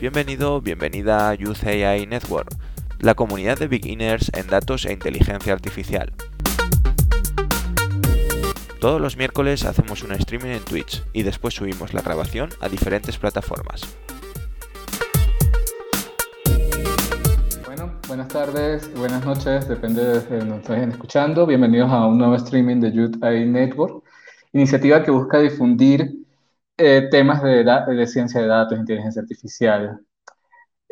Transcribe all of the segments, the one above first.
Bienvenido, bienvenida a Youth AI Network, la comunidad de beginners en datos e inteligencia artificial. Todos los miércoles hacemos un streaming en Twitch y después subimos la grabación a diferentes plataformas. Bueno, buenas tardes, buenas noches, depende de donde nos estén escuchando. Bienvenidos a un nuevo streaming de Youth AI Network, iniciativa que busca difundir eh, temas de, de, ciencia de datos, inteligencia artificial,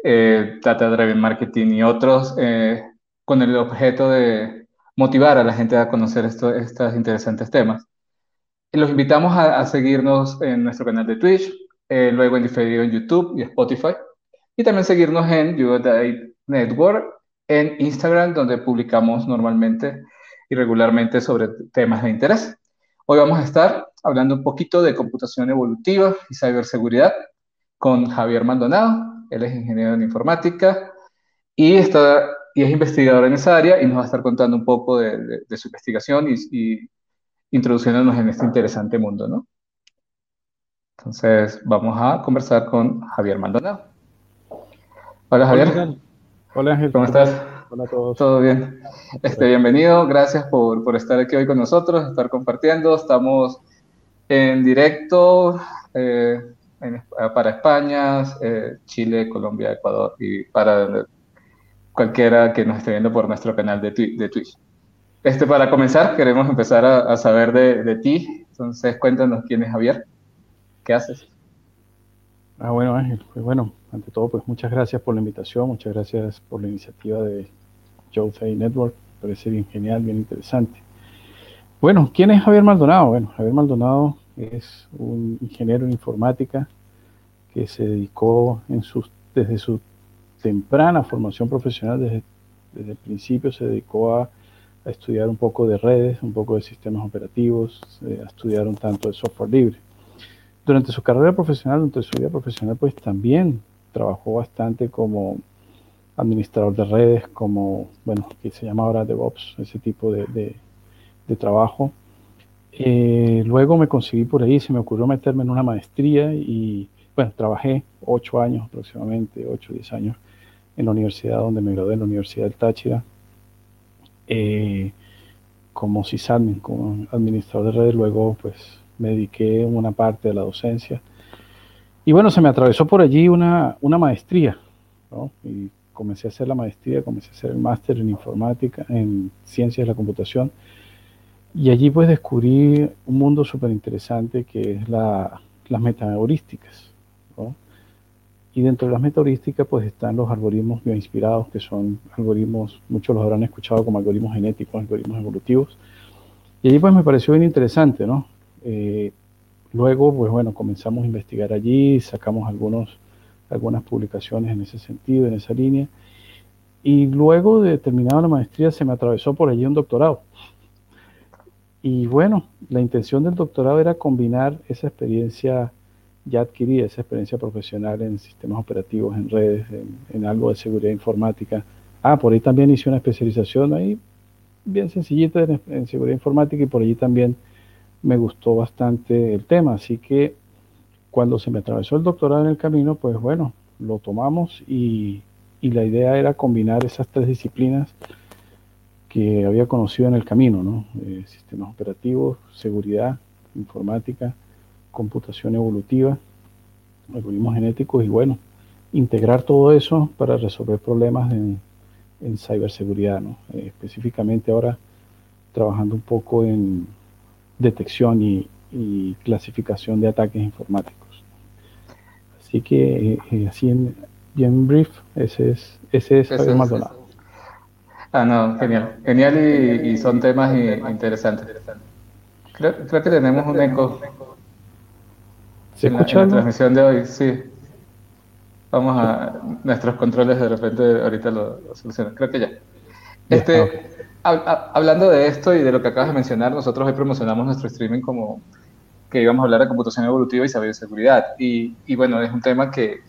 eh, data driven marketing y otros eh, con el objeto de motivar a la gente a conocer estos interesantes temas. Los invitamos a, seguirnos en nuestro canal de Twitch, luego en diferido en YouTube y Spotify, y también seguirnos en YouDay Network en Instagram, donde publicamos normalmente y regularmente sobre temas de interés. Hoy vamos a estar hablando un poquito de computación evolutiva y ciberseguridad con Javier Maldonado. Él es ingeniero en informática y, está, y es investigador en esa área y nos va a estar contando un poco de, su investigación y, introduciéndonos en este interesante mundo, ¿no? Entonces, vamos a conversar con Javier Maldonado. Hola, Javier. Hola, Ángel. ¿Cómo estás? Hola a todos. Todo bien. Este, bienvenido, gracias por, por, estar aquí hoy con nosotros, estar compartiendo. Estamos en directo eh, para España, eh, Chile, Colombia, Ecuador y para cualquiera que nos esté viendo por nuestro canal de, Twitch. Este, para comenzar, queremos empezar a, saber de, de, ti. Entonces, cuéntanos quién es Javier. ¿Qué haces? Ah, bueno, Ángel, pues bueno, ante todo, pues muchas gracias por la invitación, muchas gracias por la iniciativa de Jose Network, parece bien genial, bien interesante. Bueno, ¿quién es Javier Maldonado? Bueno, Javier Maldonado es un ingeniero en informática que se dedicó en desde su temprana formación profesional, desde, el principio se dedicó a, estudiar un poco de redes, un poco de sistemas operativos, eh, a estudiar un tanto de software libre. Durante su carrera profesional, durante su vida profesional, pues también trabajó bastante como administrador de redes, como, bueno, que se llama ahora DevOps, ese tipo de, trabajo. Eh, luego me conseguí por ahí, se me ocurrió meterme en una maestría y, bueno, trabajé ocho años aproximadamente, ocho o diez años en la universidad donde me gradué, en la Universidad del Táchira, eh, como sysadmin, como administrador de redes. Luego, pues, me dediqué una parte de la docencia. Y bueno, se me atravesó por allí una, una maestría, ¿no? Y comencé a hacer la maestría, comencé a hacer el máster en informática, en ciencias de la computación. Y allí pues descubrí un mundo súper interesante que es la, las metaheurísticas. Y dentro de las metaheurísticas pues están los algoritmos bioinspirados, que son algoritmos, muchos los habrán escuchado como algoritmos genéticos, algoritmos evolutivos. Y allí pues me pareció bien interesante, ¿no? Eh, luego pues bueno, comenzamos a investigar allí, sacamos algunos algunas publicaciones en ese sentido, en esa línea. Y luego de terminar la maestría se me atravesó por allí un doctorado. Y bueno, la intención del doctorado era combinar esa experiencia ya adquirida, esa experiencia profesional en sistemas operativos, en redes, en, algo de seguridad informática. Ah, por ahí también hice una especialización ahí bien sencillita en, en seguridad informática y por allí también me gustó bastante el tema. Así que cuando se me atravesó el doctorado en el camino, pues bueno, lo tomamos y, la idea era combinar esas tres disciplinas que había conocido en el camino, ¿no? Eh, sistemas operativos, seguridad, informática, computación evolutiva, algoritmos genéticos y bueno, integrar todo eso para resolver problemas en, en ciberseguridad, ¿no? Eh, específicamente ahora trabajando un poco en detección y, y clasificación de ataques informáticos. Así que, eh, eh, así en bien brief, ese es, ese es Javier Maldonado. Ah, no, genial. Genial y, y son temas interesantes. Creo, creo, que tenemos un eco. ¿Se escucha? En la, transmisión de hoy, sí. Vamos a nuestros controles de repente ahorita lo, lo solucionan. Creo que ya. Este, hablando de esto y de lo que acabas de mencionar, nosotros hoy promocionamos nuestro streaming como que íbamos a hablar de computación evolutiva y ciberseguridad. Y, y bueno, es un tema que,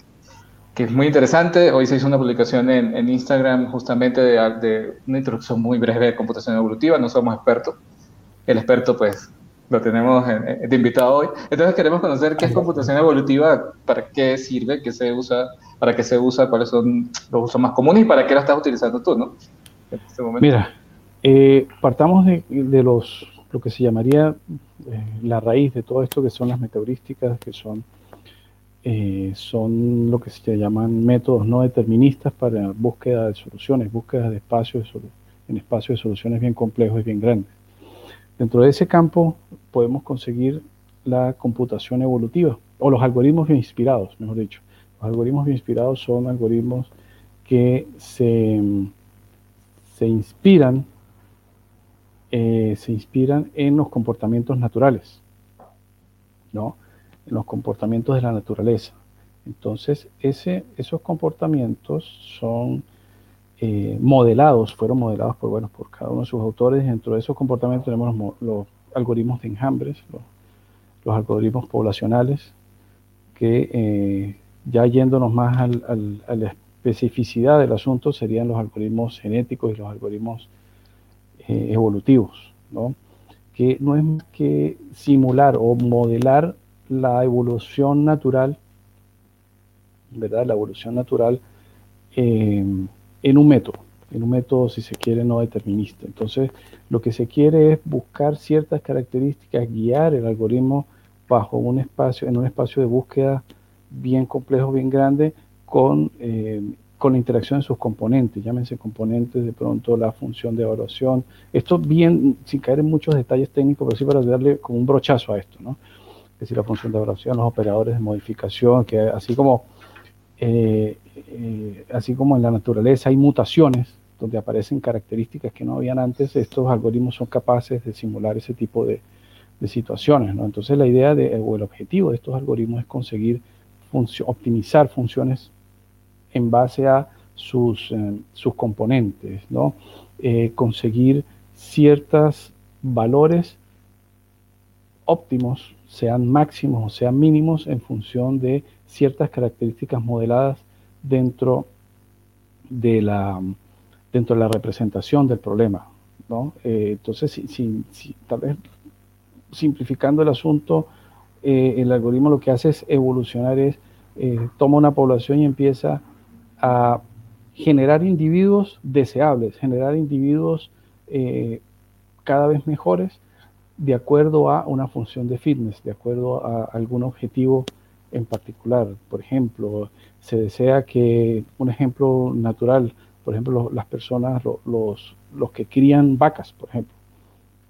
que, es muy interesante. Hoy se hizo una publicación en, en Instagram justamente de, de, una introducción muy breve de computación evolutiva. No somos expertos. El experto, pues, lo tenemos de invitado hoy. Entonces queremos conocer qué es computación evolutiva, para qué sirve, qué se usa, para qué se usa, cuáles son los usos más comunes y para qué lo estás utilizando tú, ¿no? Este Mira, eh, partamos de, los lo que se llamaría eh, la raíz de todo esto, que son las metaheurísticas, que son, eh, son lo que se llaman métodos no deterministas para búsqueda de soluciones, búsqueda de espacios en espacios de soluciones bien complejos y bien grandes. Dentro de ese campo podemos conseguir la computación evolutiva o los algoritmos bien inspirados, mejor dicho. Los algoritmos bien inspirados son algoritmos que se, se inspiran eh, se inspiran en los comportamientos naturales, ¿no? Los comportamientos de la naturaleza. Entonces, ese, esos comportamientos son eh, modelados, fueron modelados por, bueno, por cada uno de sus autores. Dentro de esos comportamientos tenemos los, algoritmos de enjambres, los, algoritmos poblacionales, que eh, ya yéndonos más a la especificidad del asunto serían los algoritmos genéticos y los algoritmos eh, evolutivos, ¿no? que no es que simular o modelar la evolución natural, ¿verdad? La evolución natural eh, en un método, en un método, si se quiere, no determinista. Entonces, lo que se quiere es buscar ciertas características, guiar el algoritmo bajo un espacio, en un espacio de búsqueda bien complejo, bien grande, con eh, con la interacción de sus componentes, llámense componentes, de pronto la función de evaluación. Esto bien, sin caer en muchos detalles técnicos, pero sí para darle como un brochazo a esto, ¿no? Es decir, la función de evaluación, los operadores de modificación, que así como, eh, eh, así como en la naturaleza hay mutaciones donde aparecen características que no habían antes, estos algoritmos son capaces de simular ese tipo de, situaciones, ¿no? Entonces la idea de, o el objetivo de estos algoritmos es conseguir optimizar funciones en base a sus, eh, sus componentes, ¿no? Conseguir ciertos valores óptimos, sean máximos o sean mínimos, en función de ciertas características modeladas dentro de la, dentro de la representación del problema. ¿no? Eh, entonces, tal vez simplificando el asunto, el algoritmo lo que hace es evolucionar, es toma una población y empieza a generar individuos deseables, generar individuos eh, cada vez mejores de acuerdo a una función de fitness, de acuerdo a algún objetivo en particular. Por ejemplo, se desea que, un ejemplo natural, por ejemplo, las personas, los, los que crían vacas, por ejemplo.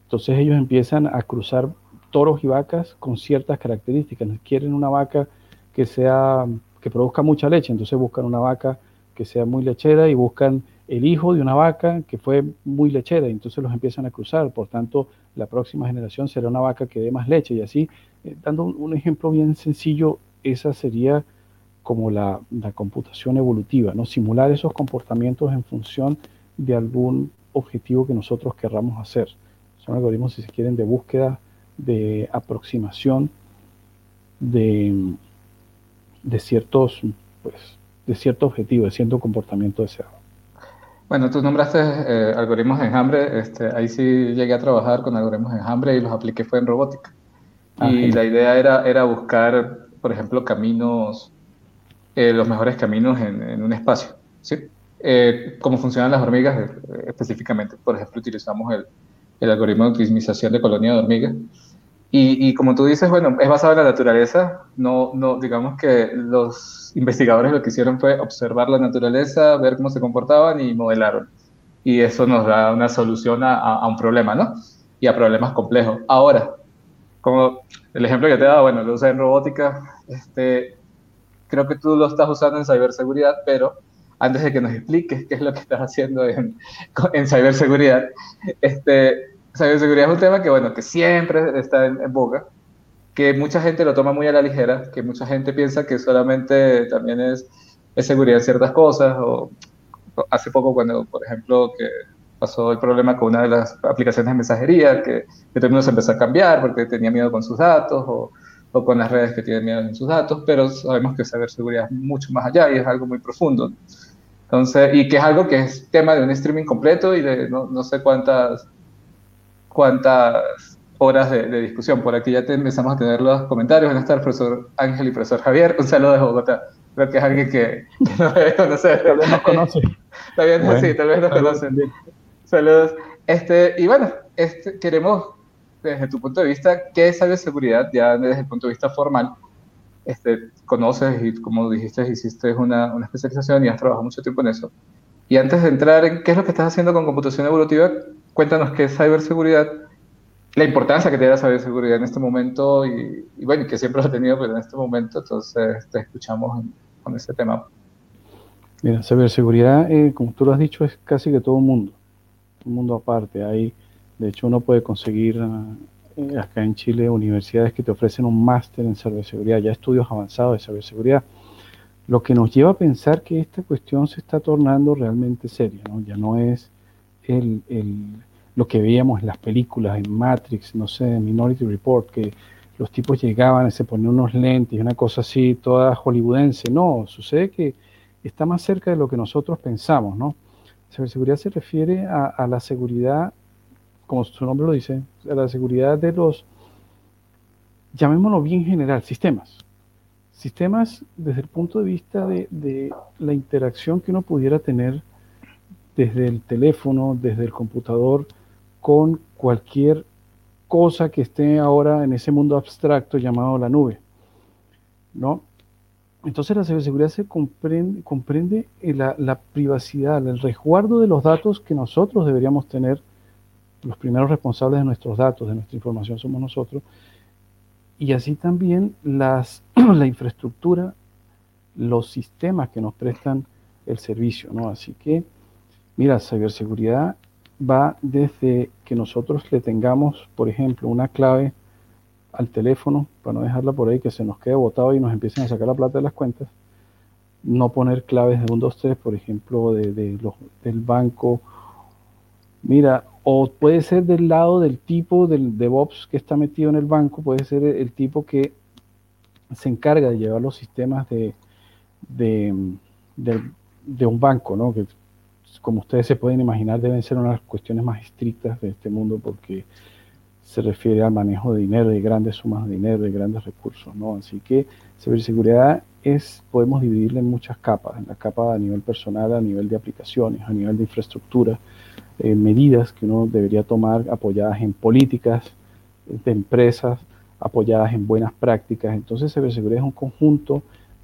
Entonces ellos empiezan a cruzar toros y vacas con ciertas características. Quieren una vaca que sea que produzca mucha leche, entonces buscan una vaca que sea muy lechera y buscan el hijo de una vaca que fue muy lechera, y entonces los empiezan a cruzar, por tanto la próxima generación será una vaca que dé más leche y así, eh, dando un, ejemplo bien sencillo, esa sería como la, la, computación evolutiva, ¿no? simular esos comportamientos en función de algún objetivo que nosotros querramos hacer. Son algoritmos, si se quieren, de búsqueda, de aproximación de, de ciertos, pues, de cierto objetivo, de cierto comportamiento deseado. Bueno, tú nombraste eh, algoritmos de enjambre, este, ahí sí llegué a trabajar con algoritmos de enjambre y los apliqué fue en robótica. Ah, y la idea era, era buscar, por ejemplo, caminos, eh, los mejores caminos en, un espacio, ¿sí? Eh, cómo funcionan las hormigas específicamente. Por ejemplo, utilizamos el, el algoritmo de optimización de colonia de hormigas y, como tú dices, bueno, es basado en la naturaleza. No, no, digamos que los investigadores lo que hicieron fue observar la naturaleza, ver cómo se comportaban y modelaron. Y eso nos da una solución a, a un problema, ¿no? Y a problemas complejos. Ahora, como el ejemplo que te he dado, bueno, lo usé en robótica, este, creo que tú lo estás usando en ciberseguridad, pero antes de que nos expliques qué es lo que estás haciendo en, en ciberseguridad, este, ciberseguridad es un tema que, bueno, que siempre está en, boca, que mucha gente lo toma muy a la ligera, que mucha gente piensa que solamente también es, es seguridad en ciertas cosas, o hace poco cuando, por ejemplo, que pasó el problema con una de las aplicaciones de mensajería, que, que el mundo se empezó a cambiar porque tenía miedo con sus datos, o, o con las redes que tienen miedo en sus datos, pero sabemos que ciberseguridad es mucho más allá y es algo muy profundo. Entonces, y que es algo que es tema de un streaming completo y de no, no sé cuántas cuántas horas de, discusión. Por aquí ya te empezamos a tener los comentarios. Buenas tardes, profesor Ángel y profesor Javier. Un saludo de Bogotá. Creo que es alguien que, no debe conocer. Tal vez nos conoce. Tal vez, sí, tal vez nos conocen. Saludos. Este, y bueno, este, queremos, desde tu punto de vista, ¿qué es ciberseguridad? Ya desde el punto de vista formal, este, conoces y como dijiste, hiciste una, una especialización y has trabajado mucho tiempo en eso. Y antes de entrar en qué es lo que estás haciendo con computación evolutiva, cuéntanos qué es ciberseguridad, la importancia que tiene la ciberseguridad en este momento y, bueno, que siempre lo ha tenido, pero en este momento, entonces te escuchamos con este tema. Mira, ciberseguridad, eh, como tú lo has dicho, es casi que todo el mundo, un mundo aparte. Hay, de hecho, uno puede conseguir ah, eh, acá en Chile universidades que te ofrecen un máster en ciberseguridad, ya estudios avanzados de ciberseguridad lo que nos lleva a pensar que esta cuestión se está tornando realmente seria, ¿no? Ya no es el, lo que veíamos en las películas, en Matrix, no sé, en Minority Report, que los tipos llegaban y se ponían unos lentes y una cosa así, toda hollywoodense. No, sucede que está más cerca de lo que nosotros pensamos, ¿no? Ciberseguridad se refiere a, a la seguridad, como su nombre lo dice, a la seguridad de los, llamémoslo bien general, sistemas sistemas desde el punto de vista de, la interacción que uno pudiera tener desde el teléfono, desde el computador, con cualquier cosa que esté ahora en ese mundo abstracto llamado la nube. ¿no? Entonces la ciberseguridad se comprende, comprende la, la, privacidad, el resguardo de los datos que nosotros deberíamos tener. Los primeros responsables de nuestros datos, de nuestra información somos nosotros, y así también las, la infraestructura, los sistemas que nos prestan el servicio, ¿no? Así que, mira, ciberseguridad va desde que nosotros le tengamos, por ejemplo, una clave al teléfono, para no dejarla por ahí que se nos quede botado y nos empiecen a sacar la plata de las cuentas, no poner claves de un 2, 3, por ejemplo, de, de los, del banco. Mira, o puede ser del lado del tipo del DevOps que está metido en el banco, puede ser el tipo que se encarga de llevar los sistemas de, de, un banco, ¿no? que como ustedes se pueden imaginar deben ser una de las cuestiones más estrictas de este mundo porque se refiere al manejo de dinero, de grandes sumas de dinero, de grandes recursos. ¿no? Así que ciberseguridad es, podemos dividirla en muchas capas, en la capa a nivel personal, a nivel de aplicaciones, a nivel de infraestructura, eh, medidas que uno debería tomar apoyadas en políticas de empresas, apoyadas en buenas prácticas. Entonces, ciberseguridad es un conjunto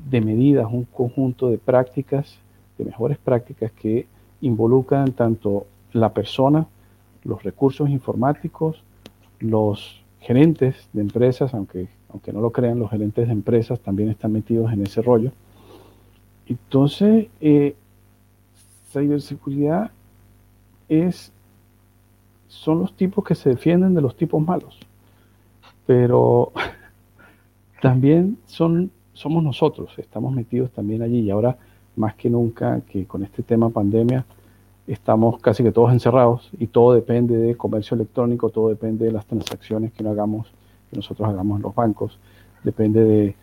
de medidas, un conjunto de prácticas, de mejores prácticas que involucran tanto la persona, los recursos informáticos, los gerentes de empresas, aunque, aunque no lo crean, los gerentes de empresas también están metidos en ese rollo. Entonces, eh, ciberseguridad es, son los tipos que se defienden de los tipos malos. Pero también son, somos nosotros, estamos metidos también allí. Y ahora, más que nunca, que con este tema pandemia, estamos casi que todos encerrados y todo depende de comercio electrónico, todo depende de las transacciones que, no hagamos, que nosotros hagamos en los bancos, depende de,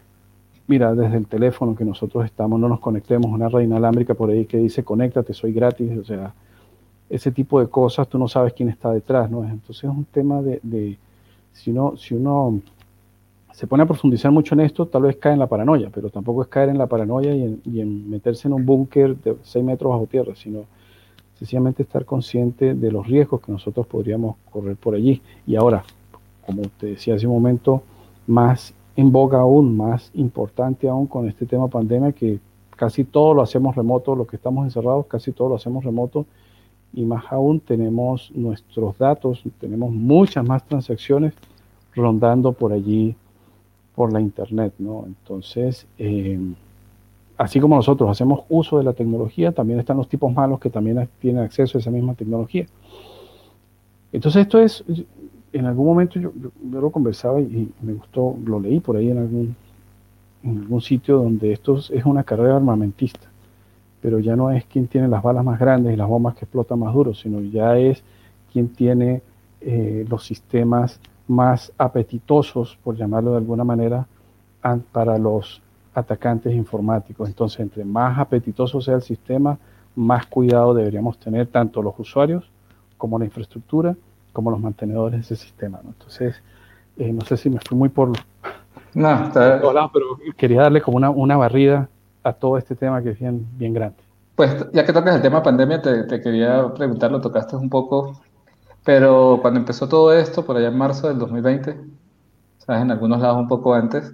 mira, desde el teléfono que nosotros estamos, no nos conectemos, una red inalámbrica por ahí que dice conéctate, soy gratis, o sea, ese tipo de cosas, tú no sabes quién está detrás, ¿no? Entonces es un tema de, si, uno, si uno se pone a profundizar mucho en esto, tal vez cae en la paranoia, pero tampoco es caer en la paranoia y en, meterse en un búnker de 6 metros bajo tierra, sino sencillamente estar consciente de los riesgos que nosotros podríamos correr por allí. Y ahora, como te decía hace un momento, más en boga aún, más importante aún con este tema pandemia, que casi todo lo hacemos remoto, los que estamos encerrados, casi todo lo hacemos remoto y más aún tenemos nuestros datos, tenemos muchas más transacciones rondando por allí, por la internet, ¿no? Entonces, eh, así como nosotros hacemos uso de la tecnología, también están los tipos malos que también tienen acceso a esa misma tecnología. Entonces, esto es, en algún momento yo, lo conversaba y, me gustó, lo leí por ahí en algún, en algún sitio donde esto es una carrera armamentista pero ya no es quien tiene las balas más grandes y las bombas que explotan más duro, sino ya es quien tiene eh, los sistemas más apetitosos, por llamarlo de alguna manera, para los atacantes informáticos. Entonces, entre más apetitoso sea el sistema, más cuidado deberíamos tener tanto los usuarios como la infraestructura como los mantenedores de ese sistema. ¿no? Entonces, eh, no sé si me fui muy por, no, está... pero quería darle como una, una, barrida a todo este tema que es bien, bien grande. Pues ya que tocas el tema pandemia, te, te quería preguntar, lo tocaste un poco, pero cuando empezó todo esto, por allá en marzo del 2020, ¿sabes? en algunos lados un poco antes,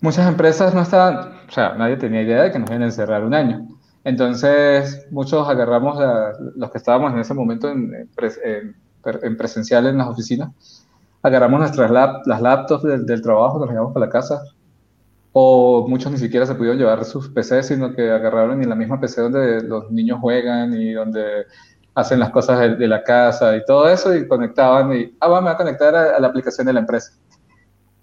muchas empresas no estaban, o sea, nadie tenía idea de que nos iban a encerrar un año. Entonces, muchos agarramos, a, los que estábamos en ese momento en, en, presencial en las oficinas, agarramos nuestras las laptops del, del trabajo, nos llevamos para la casa, o muchos ni siquiera se pudieron llevar sus PCs, sino que agarraron en la misma PC donde los niños juegan y donde hacen las cosas de, la casa y todo eso, y conectaban y, ah, vamos a conectar a la aplicación de la empresa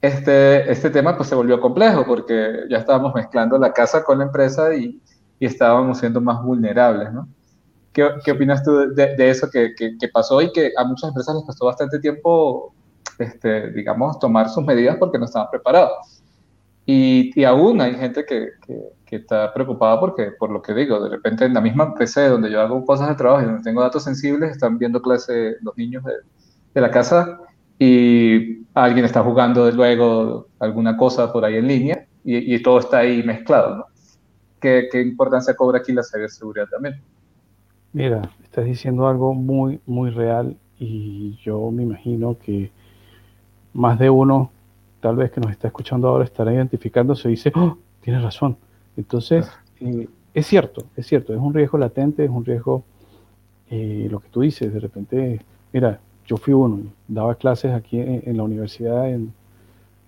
este, este tema pues se volvió complejo porque ya estábamos mezclando la casa con la empresa y, y estábamos siendo más vulnerables, ¿no? ¿Qué, qué opinas tú de, de eso que, que, pasó y que a muchas empresas les costó bastante tiempo, este, digamos, tomar sus medidas porque no estaban preparados? Y, y aún hay gente que, que, está preocupada porque, por lo que digo, de repente en la misma PC donde yo hago cosas de trabajo y donde tengo datos sensibles, están viendo clase los niños de, de la casa y alguien está jugando luego alguna cosa por ahí en línea y, todo está ahí mezclado. ¿no? ¿Qué, ¿Qué, importancia cobra aquí la ciberseguridad también? Mira, estás diciendo algo muy, muy real y yo me imagino que más de uno, tal vez que nos está escuchando ahora, estará identificándose y dice, oh, tienes razón. Entonces, eh, es cierto, es cierto, es un riesgo latente, es un riesgo, eh, lo que tú dices, de repente, mira, yo fui uno, daba clases aquí en, la universidad en,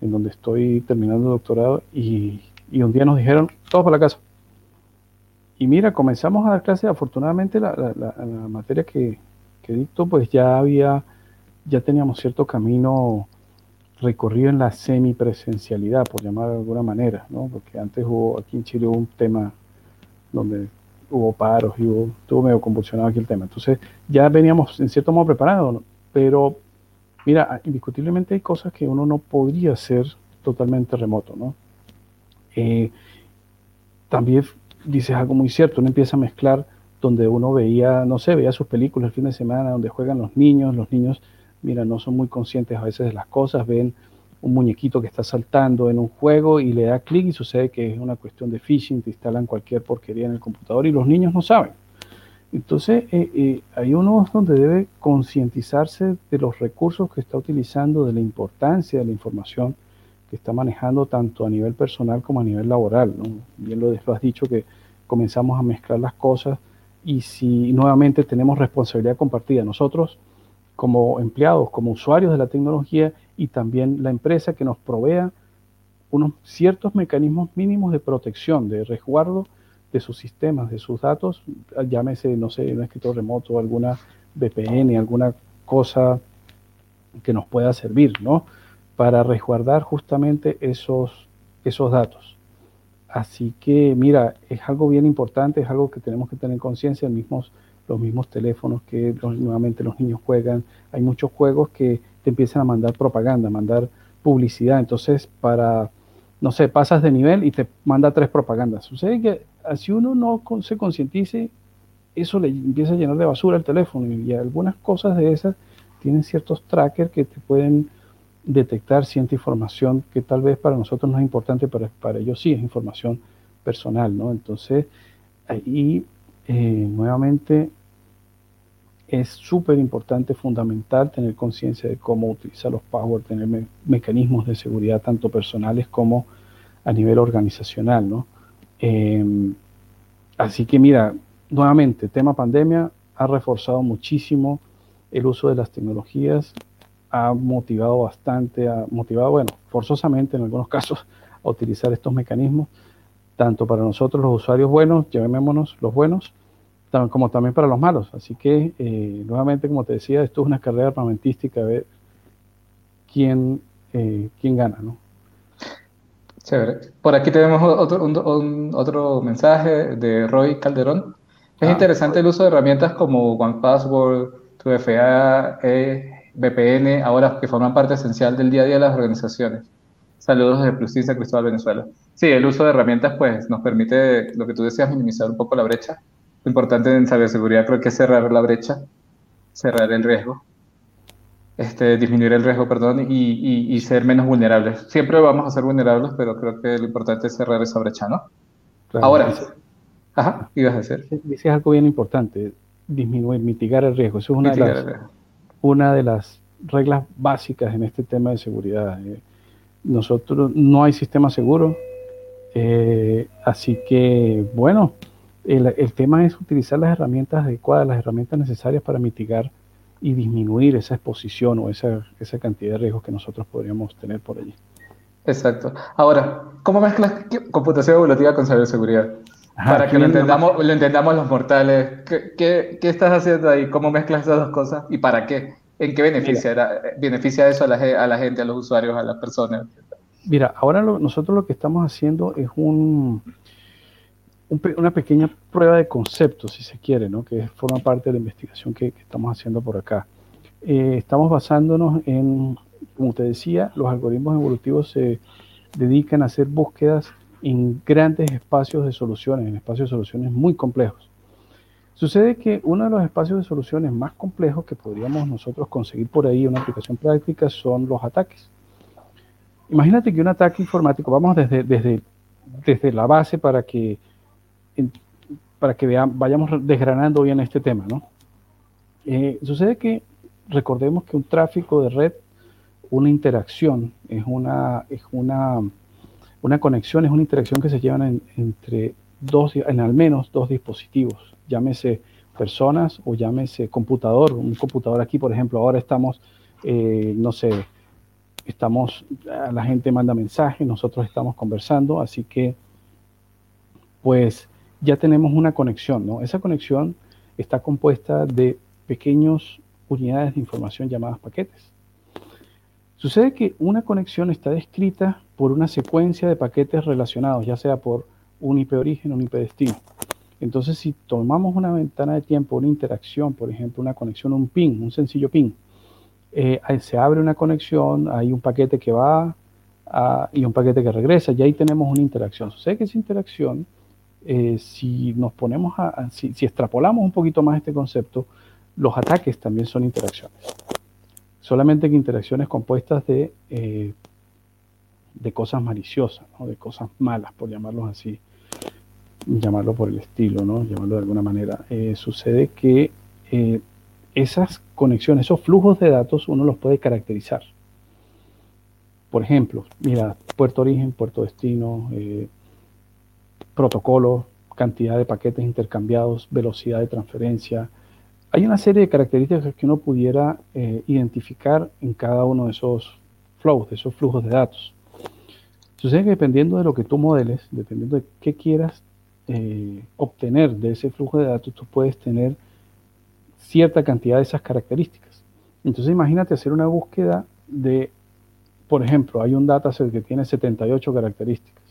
donde estoy terminando el doctorado y, un día nos dijeron, todos para la casa. Y mira, comenzamos a dar clases, afortunadamente la, materia que, que, dicto, pues ya había, ya teníamos cierto camino recorrido en la semipresencialidad, por llamar de alguna manera, ¿no? Porque antes hubo, aquí en Chile hubo un tema donde hubo paros y hubo, estuvo medio convulsionado aquí el tema. Entonces ya veníamos en cierto modo preparados, pero mira, indiscutiblemente hay cosas que uno no podría hacer totalmente remoto, ¿no? Eh, también dices algo muy cierto, uno empieza a mezclar donde uno veía, no sé, veía sus películas el fin de semana, donde juegan los niños, los niños, mira, no son muy conscientes a veces de las cosas, ven un muñequito que está saltando en un juego y le da clic y sucede que es una cuestión de phishing, te instalan cualquier porquería en el computador y los niños no saben. Entonces, eh, eh, hay uno donde debe concientizarse de los recursos que está utilizando, de la importancia de la información que está manejando tanto a nivel personal como a nivel laboral. Bien lo, has dicho que comenzamos a mezclar las cosas y si nuevamente tenemos responsabilidad compartida nosotros como empleados, como usuarios de la tecnología y también la empresa que nos provea unos ciertos mecanismos mínimos de protección, de resguardo de sus sistemas, de sus datos, llámese, no sé, un escritor remoto, alguna VPN, alguna cosa que nos pueda servir, ¿no? Para resguardar justamente esos, esos datos. Así que, mira, es algo bien importante, es algo que tenemos que tener conciencia, mismos, los mismos teléfonos que nuevamente los niños juegan. Hay muchos juegos que te empiezan a mandar propaganda, a mandar publicidad. Entonces, para, no sé, pasas de nivel y te manda tres propagandas. Sucede que si uno no se concientice, eso le empieza a llenar de basura el teléfono y algunas cosas de esas tienen ciertos trackers que te pueden detectar cierta información que tal vez para nosotros no es importante, pero para ellos sí es información personal, ¿no? Entonces, ahí eh, nuevamente es súper importante, fundamental tener conciencia de cómo utilizar los passwords, tener mecanismos de seguridad tanto personales como a nivel organizacional, ¿no? Em, así que mira, nuevamente, tema pandemia ha reforzado muchísimo el uso de las tecnologías, ha motivado bastante, ha motivado, bueno, forzosamente en algunos casos, a utilizar estos mecanismos, tanto para nosotros los usuarios buenos, llamémonos los buenos, como también para los malos. Así que, eh, nuevamente, como te decía, esto es una carrera armamentística, a ver quién, eh, quién gana, ¿no? Por aquí tenemos otro, otro mensaje de Roy Calderón. Es ah, interesante el uso de herramientas como OnePassword, 2FA, e, VPN, ahora que forman parte esencial del día a día de las organizaciones. Saludos desde Plusisa, Cristóbal, Venezuela. Sí, el uso de herramientas pues nos permite, lo que tú decías, minimizar un poco la brecha. Lo importante en ciberseguridad creo que es cerrar la brecha, cerrar el riesgo. este, disminuir el riesgo, perdón, y, ser menos vulnerables. Siempre vamos a ser vulnerables, pero creo que lo importante es cerrar esa brecha, ¿no? Ahora, ajá, ibas a decir. Dices algo bien importante, disminuir, mitigar el riesgo. Eso es una, de las, una de las reglas básicas en este tema de seguridad. Eh, nosotros no hay sistema seguro, eh, así que bueno, el, el, tema es utilizar las herramientas adecuadas, las herramientas necesarias para mitigar y disminuir esa exposición o esa, esa cantidad de riesgos que nosotros podríamos tener por allí. Exacto. Ahora, ¿cómo mezclas computación evolutiva con ciberseguridad? Para que lo entendamos, lo entendamos los mortales. ¿Qué, qué, qué estás haciendo ahí? ¿Cómo mezclas esas dos cosas? ¿Y para qué? ¿En qué beneficia, beneficia eso a la, a la, gente, a los usuarios, a las personas? Mira, ahora nosotros lo que estamos haciendo es un, una pequeña prueba de concepto, si se quiere, ¿no? que forma parte de la investigación que, estamos haciendo por acá. Eh, estamos basándonos en, como te decía, los algoritmos evolutivos se dedican a hacer búsquedas en grandes espacios de soluciones, en espacios de soluciones muy complejos. Sucede que uno de los espacios de soluciones más complejos que podríamos nosotros conseguir por ahí, una aplicación práctica, son los ataques. Imagínate que un ataque informático, vamos desde, desde, desde la base para que para que vean, vayamos desgranando bien este tema, ¿no? Eh, sucede que recordemos que un tráfico de red, una interacción, es una, es una, una conexión, es una interacción que se lleva entre dos, en al menos dos dispositivos, llámese personas o llámese computador. Un computador aquí, por ejemplo, ahora estamos, eh, no sé, estamos, la gente manda mensajes, nosotros estamos conversando, así que, pues, ya tenemos una conexión, ¿no? Esa conexión está compuesta de pequeñas unidades de información llamadas paquetes. Sucede que una conexión está descrita por una secuencia de paquetes relacionados, ya sea por un IP origen o un IP destino. Entonces, si tomamos una ventana de tiempo, una interacción, por ejemplo, una conexión, un ping, un sencillo ping, eh, se abre una conexión, hay un paquete que va y un paquete que regresa, y ahí tenemos una interacción. Sucede que esa interacción eh, si nos ponemos a, si, extrapolamos un poquito más este concepto, los ataques también son interacciones. Solamente que interacciones compuestas de, eh, de cosas maliciosas, de cosas malas, por llamarlos así, llamarlo por el estilo, ¿no? llamarlo de alguna manera. Eh, sucede que esas conexiones, esos flujos de datos, uno los puede caracterizar. Por ejemplo, mira, puerto origen, puerto destino, protocolo, cantidad de paquetes intercambiados, velocidad de transferencia. Hay una serie de características que uno pudiera eh, identificar en cada uno de esos flows, de esos flujos de datos. Sucede dependiendo de lo que tú modeles, dependiendo de qué quieras eh, obtener de ese flujo de datos, tú puedes tener cierta cantidad de esas características. Entonces imagínate hacer una búsqueda de, por ejemplo, hay un dataset que tiene 78 características.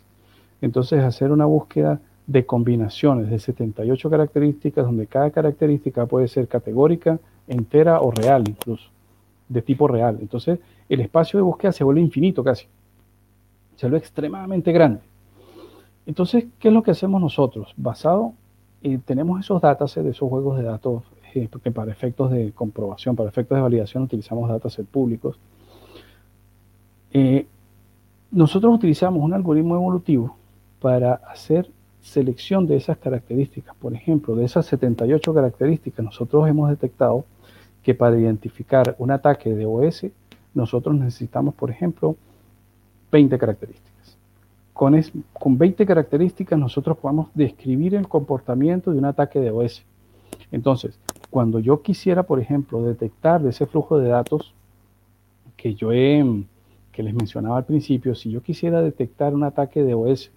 Entonces, hacer una búsqueda de combinaciones de 78 características, donde cada característica puede ser categórica, entera o real incluso, de tipo real. Entonces, el espacio de búsqueda se vuelve infinito casi, se vuelve extremadamente grande. Entonces, ¿qué es lo que hacemos nosotros? Basado, eh, tenemos esos datasets esos juegos de datos, eh, porque para efectos de comprobación, para efectos de validación utilizamos datasets públicos. Eh, nosotros utilizamos un algoritmo evolutivo para hacer selección de esas características. Por ejemplo, de esas 78 características, nosotros hemos detectado que para identificar un ataque de OS, nosotros necesitamos, por ejemplo, 20 características. Con, con 20 características nosotros podemos describir el comportamiento de un ataque de OS. Entonces, cuando yo quisiera, por ejemplo, detectar de ese flujo de datos que yo he, que les mencionaba al principio, si yo quisiera detectar un ataque de OS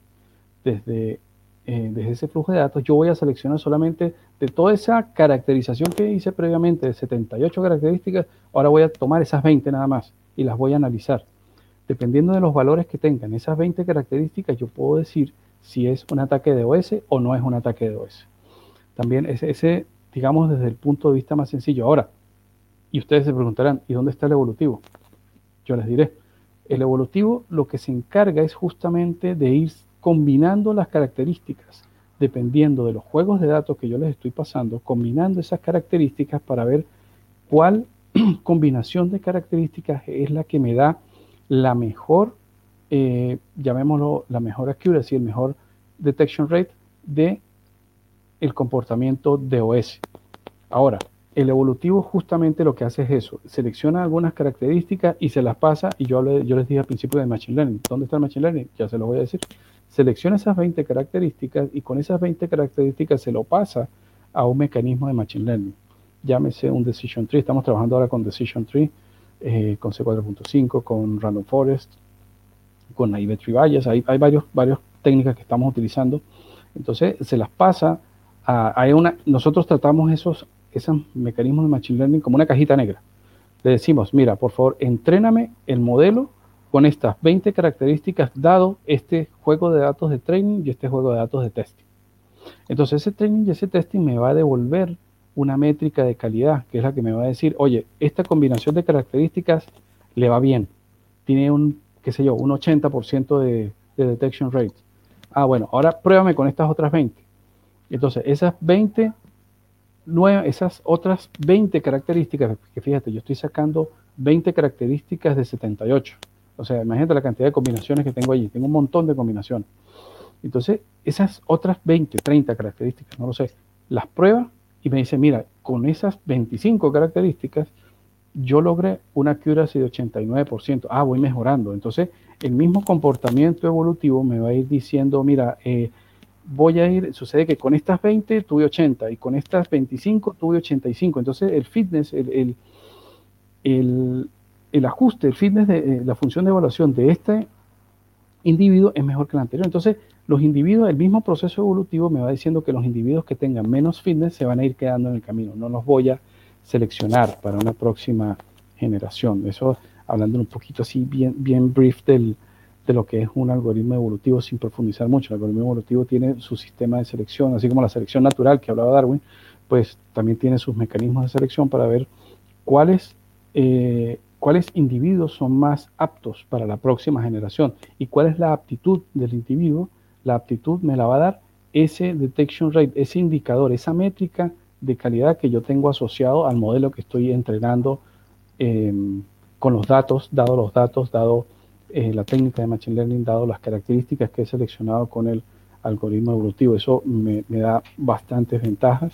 desde, eh, desde ese flujo de datos, yo voy a seleccionar solamente de toda esa caracterización que hice previamente, de 78 características, ahora voy a tomar esas 20 nada más y las voy a analizar. Dependiendo de los valores que tengan esas 20 características, yo puedo decir si es un ataque de OS o no es un ataque de OS. También ese, ese digamos, desde el punto de vista más sencillo. Ahora, y ustedes se preguntarán, ¿y dónde está el evolutivo? Yo les diré, el evolutivo lo que se encarga es justamente de ir combinando las características, dependiendo de los juegos de datos que yo les estoy pasando, combinando esas características para ver cuál combinación de características es la que me da la mejor, eh, llamémoslo, la mejor accuracy, el mejor detection rate de el comportamiento de OS. Ahora, el evolutivo justamente lo que hace es eso, selecciona algunas características y se las pasa, y yo, yo les dije al principio de Machine Learning, ¿dónde está el Machine Learning? Ya se lo voy a decir. Selecciona esas 20 características y con esas 20 características se lo pasa a un mecanismo de Machine Learning. Llámese un Decision Tree, estamos trabajando ahora con Decision Tree, eh, con C4.5, con Random Forest, con Naive Tree hay, hay varios, varias técnicas que estamos utilizando. Entonces se las pasa a, a una, nosotros tratamos esos esos mecanismos de Machine Learning como una cajita negra. Le decimos, mira, por favor, entréname el modelo con estas 20 características dado este juego de datos de training y este juego de datos de testing. Entonces ese training y ese testing me va a devolver una métrica de calidad, que es la que me va a decir, oye, esta combinación de características le va bien. Tiene un, qué sé yo, un 80% de, de detection rate. Ah, bueno, ahora pruébame con estas otras 20. Entonces, esas 20 esas otras 20 características, que fíjate, yo estoy sacando 20 características de 78. O sea, imagínate la cantidad de combinaciones que tengo allí. Tengo un montón de combinaciones. Entonces, esas otras 20, 30 características, no lo sé, las prueba y me dice, mira, con esas 25 características, yo logré una accuracy de 89%. Ah, voy mejorando. Entonces, el mismo comportamiento evolutivo me va a ir diciendo, mira, eh, voy a ir, sucede que con estas 20 tuve 80 y con estas 25 tuve 85. Entonces el fitness, el, el, ajuste, el fitness de eh, la función de evaluación de este individuo es mejor que el anterior. Entonces los individuos, el mismo proceso evolutivo me va diciendo que los individuos que tengan menos fitness se van a ir quedando en el camino. No los voy a seleccionar para una próxima generación. Eso hablando un poquito así bien, bien brief del, de lo que es un algoritmo evolutivo sin profundizar mucho. El algoritmo evolutivo tiene su sistema de selección, así como la selección natural que hablaba Darwin, pues también tiene sus mecanismos de selección para ver cuáles, eh, cuáles individuos son más aptos para la próxima generación y cuál es la aptitud del individuo. La aptitud me la va a dar ese detection rate, ese indicador, esa métrica de calidad que yo tengo asociado al modelo que estoy entrenando eh, con los datos, dado los datos, dado eh, la técnica de Machine Learning, dado las características que he seleccionado con el algoritmo evolutivo. Eso me, da bastantes ventajas.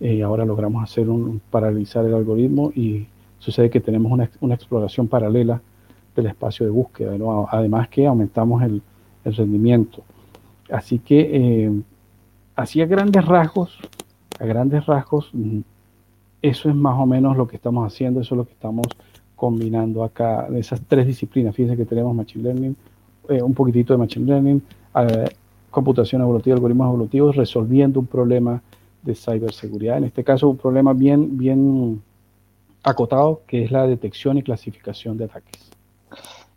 Eh, ahora logramos hacer un, paralizar el algoritmo y sucede que tenemos una, exploración paralela del espacio de búsqueda, además que aumentamos el, rendimiento. Así que, eh, así a grandes rasgos, a grandes rasgos, mm, eso es más o menos lo que estamos haciendo, eso es lo que estamos combinando acá esas tres disciplinas. Fíjense que tenemos Machine Learning, eh, un poquitito de Machine Learning, computación evolutiva, algoritmos evolutivos, resolviendo un problema de ciberseguridad. En este caso, un problema bien, bien acotado, que es la detección y clasificación de ataques.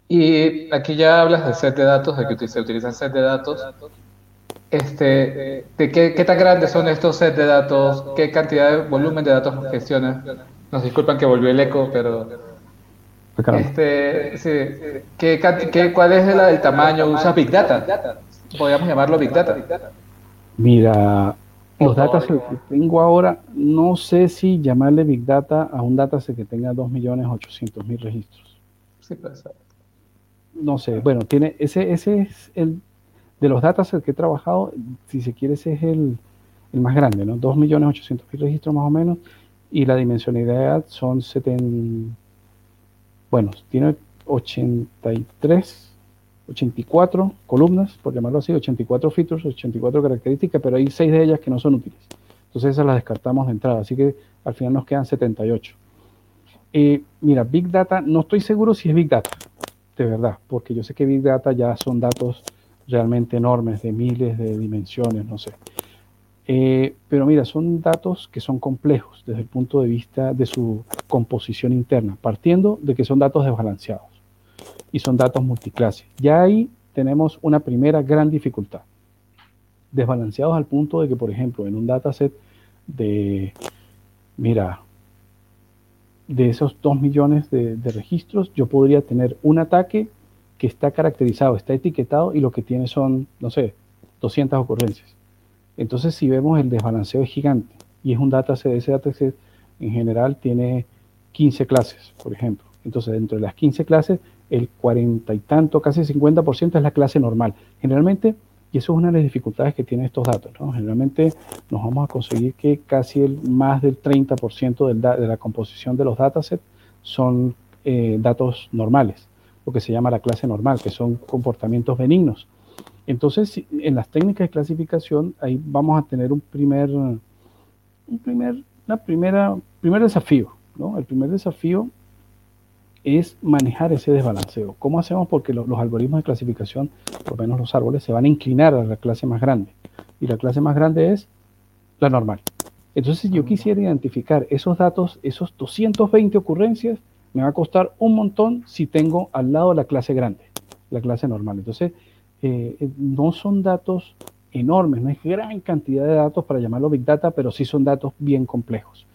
Y aquí ya hablas de set de datos, de que se utilizan set de datos. Este, ¿de qué, qué tan grandes son estos sets de datos? ¿Qué cantidad de volumen de datos gestionan? Nos disculpan que volvió el eco, pero este, sí. ¿Qué, qué, cuál es el, tamaño? ¿Usas Big Data? Podríamos llamarlo Big Data. Mira, los datos que tengo ahora, no sé si llamarle Big Data a un dataset que tenga 2.800.000 registros. Sí, puede ser. No sé, bueno, tiene ese, ese es el de los datasets que he trabajado, si se quiere, ese es el, el más grande, ¿no? 2.800.000 registros más o menos, y la dimensionalidad son 70 bueno, tiene 83, 84 columnas, por llamarlo así, 84 features, 84 características, pero hay 6 de ellas que no son útiles. Entonces esas las descartamos de entrada, así que al final nos quedan 78. Eh, mira, Big Data, no estoy seguro si es Big Data, de verdad, porque yo sé que Big Data ya son datos realmente enormes, de miles de dimensiones, no sé. Eh, pero mira, son datos que son complejos desde el punto de vista de su composición interna, partiendo de que son datos desbalanceados y son datos multiclase. Ya ahí tenemos una primera gran dificultad. Desbalanceados al punto de que, por ejemplo, en un dataset de, mira, de esos 2 millones de, registros, yo podría tener un ataque que está caracterizado, está etiquetado y lo que tiene son, no sé, 200 ocurrencias entonces, si vemos el desbalanceo es gigante y es un dataset, ese dataset en general tiene 15 clases, por ejemplo. Entonces, dentro de las 15 clases, el 40 y tanto, casi 50% es la clase normal. Generalmente, y eso es una de las dificultades que tienen estos datos, ¿no? Generalmente nos vamos a conseguir que casi el, más del 30% del de la composición de los datasets son eh, datos normales, lo que se llama la clase normal, que son comportamientos benignos. Entonces, en las técnicas de clasificación, ahí vamos a tener un primer, un primer, una primera, primer desafío. ¿no? El primer desafío es manejar ese desbalanceo. ¿Cómo hacemos? Porque los algoritmos de clasificación, por lo menos los árboles, se van a inclinar a la clase más grande. Y la clase más grande es la normal. Entonces, si yo quisiera identificar esos datos, esos 220 ocurrencias, me va a costar un montón si tengo al lado la clase grande, la clase normal. Entonces, eh, eh, no son datos enormes, no es gran cantidad de datos para llamarlo Big Data, pero sí son datos bien complejos.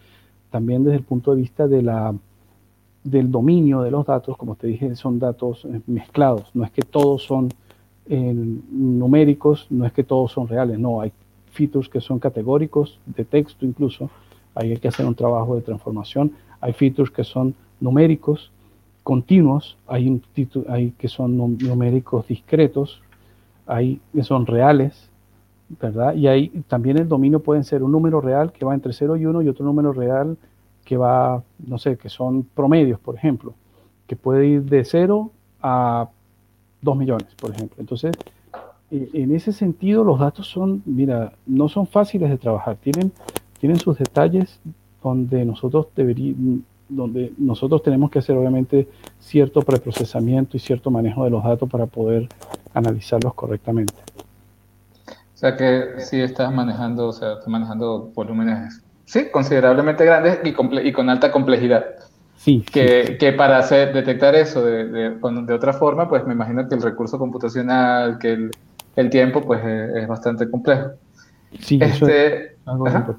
También desde el punto de vista de la, del dominio de los datos, como te dije, son datos eh, mezclados, no es que todos son numéricos, no es que todos son reales, no, hay features que son categóricos, de texto incluso, hay que hacer un trabajo de transformación, hay features que son numéricos, continuos, hay, hay que son numéricos discretos, hay que son reales, ¿verdad? Y ahí también el dominio puede ser un número real que va entre 0 y 1 y otro número real que va, no sé, que son promedios, por ejemplo, que puede ir de 0 a 2 millones, por ejemplo. Entonces, en ese sentido, los datos son, mira, no son fáciles de trabajar, tienen, tienen sus detalles donde nosotros deberíamos donde nosotros tenemos que hacer obviamente cierto preprocesamiento y cierto manejo de los datos para poder analizarlos correctamente. O sea que sí estás manejando, o sea, estás manejando volúmenes, sí, considerablemente grandes y, y con alta complejidad. Sí. Que, que para hacer, detectar eso de, de, otra forma, pues me imagino que el recurso computacional, que el, el tiempo, pues es, bastante complejo. Sí, eso es este, algo eso